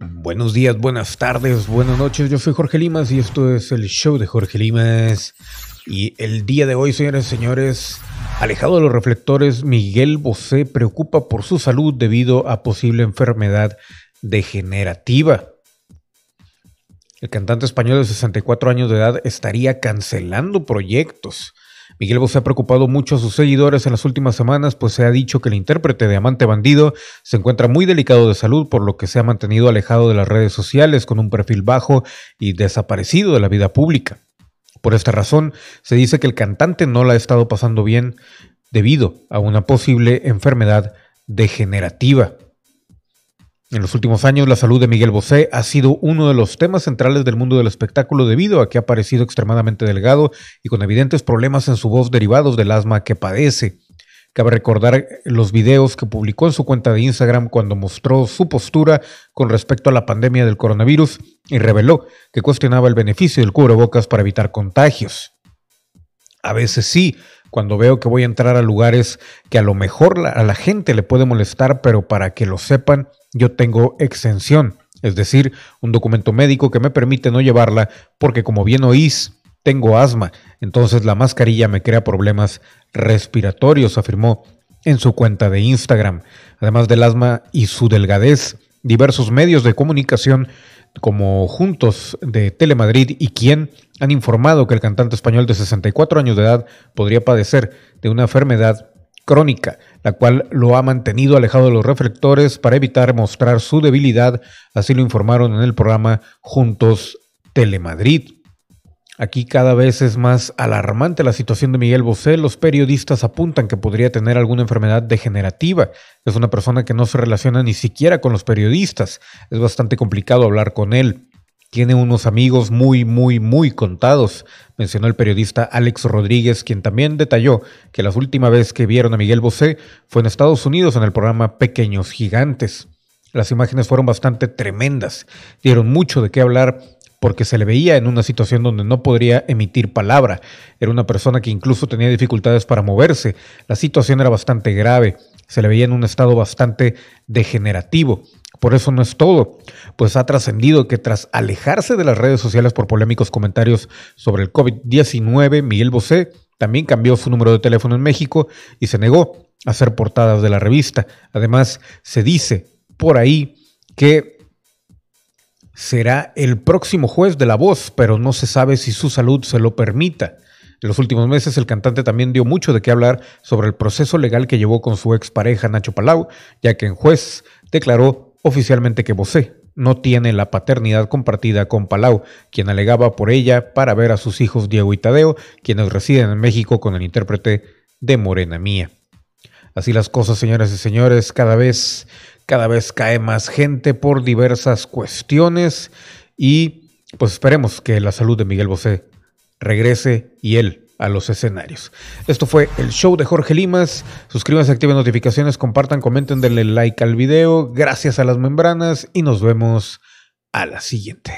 Buenos días, buenas tardes, buenas noches. Yo soy Jorge Limas y esto es el show de Jorge Limas. Y el día de hoy, señores y señores, alejado de los reflectores, Miguel Bosé preocupa por su salud debido a posible enfermedad degenerativa. El cantante español de 64 años de edad estaría cancelando proyectos. Miguel Bosé ha preocupado mucho a sus seguidores en las últimas semanas, pues se ha dicho que el intérprete de Amante Bandido se encuentra muy delicado de salud, por lo que se ha mantenido alejado de las redes sociales con un perfil bajo y desaparecido de la vida pública. Por esta razón, se dice que el cantante no la ha estado pasando bien debido a una posible enfermedad degenerativa. En los últimos años, la salud de Miguel Bosé ha sido uno de los temas centrales del mundo del espectáculo debido a que ha parecido extremadamente delgado y con evidentes problemas en su voz derivados del asma que padece. Cabe recordar los videos que publicó en su cuenta de Instagram cuando mostró su postura con respecto a la pandemia del coronavirus y reveló que cuestionaba el beneficio del cubrebocas para evitar contagios. A veces sí, cuando veo que voy a entrar a lugares que a lo mejor a la gente le puede molestar, pero para que lo sepan, yo tengo exención, es decir, un documento médico que me permite no llevarla porque como bien oís, tengo asma, entonces la mascarilla me crea problemas respiratorios, afirmó en su cuenta de Instagram. Además del asma y su delgadez, diversos medios de comunicación como Juntos de Telemadrid y Quién han informado que el cantante español de 64 años de edad podría padecer de una enfermedad crónica, la cual lo ha mantenido alejado de los reflectores para evitar mostrar su debilidad, así lo informaron en el programa Juntos Telemadrid. Aquí cada vez es más alarmante la situación de Miguel Bosé. Los periodistas apuntan que podría tener alguna enfermedad degenerativa. Es una persona que no se relaciona ni siquiera con los periodistas. Es bastante complicado hablar con él. Tiene unos amigos muy, muy, muy contados, mencionó el periodista Alex Rodríguez, quien también detalló que la última vez que vieron a Miguel Bosé fue en Estados Unidos en el programa Pequeños Gigantes. Las imágenes fueron bastante tremendas, dieron mucho de qué hablar porque se le veía en una situación donde no podría emitir palabra. Era una persona que incluso tenía dificultades para moverse. La situación era bastante grave. Se le veía en un estado bastante degenerativo. Por eso no es todo, pues ha trascendido que tras alejarse de las redes sociales por polémicos comentarios sobre el COVID-19, Miguel Bosé también cambió su número de teléfono en México y se negó a hacer portadas de la revista. Además, se dice por ahí que será el próximo juez de La Voz, pero no se sabe si su salud se lo permita. En los últimos meses el cantante también dio mucho de qué hablar sobre el proceso legal que llevó con su expareja Nacho Palau, ya que en juez declaró oficialmente que Bosé no tiene la paternidad compartida con Palau, quien alegaba por ella para ver a sus hijos Diego y Tadeo, quienes residen en México con el intérprete de Morena Mía. Así las cosas, señoras y señores, cada vez, cada vez cae más gente por diversas cuestiones y pues esperemos que la salud de Miguel Bosé regrese y él a los escenarios. Esto fue el show de Jorge Limas. Suscríbanse, activen notificaciones, compartan, comenten, denle like al video. Gracias a las membranas y nos vemos a la siguiente.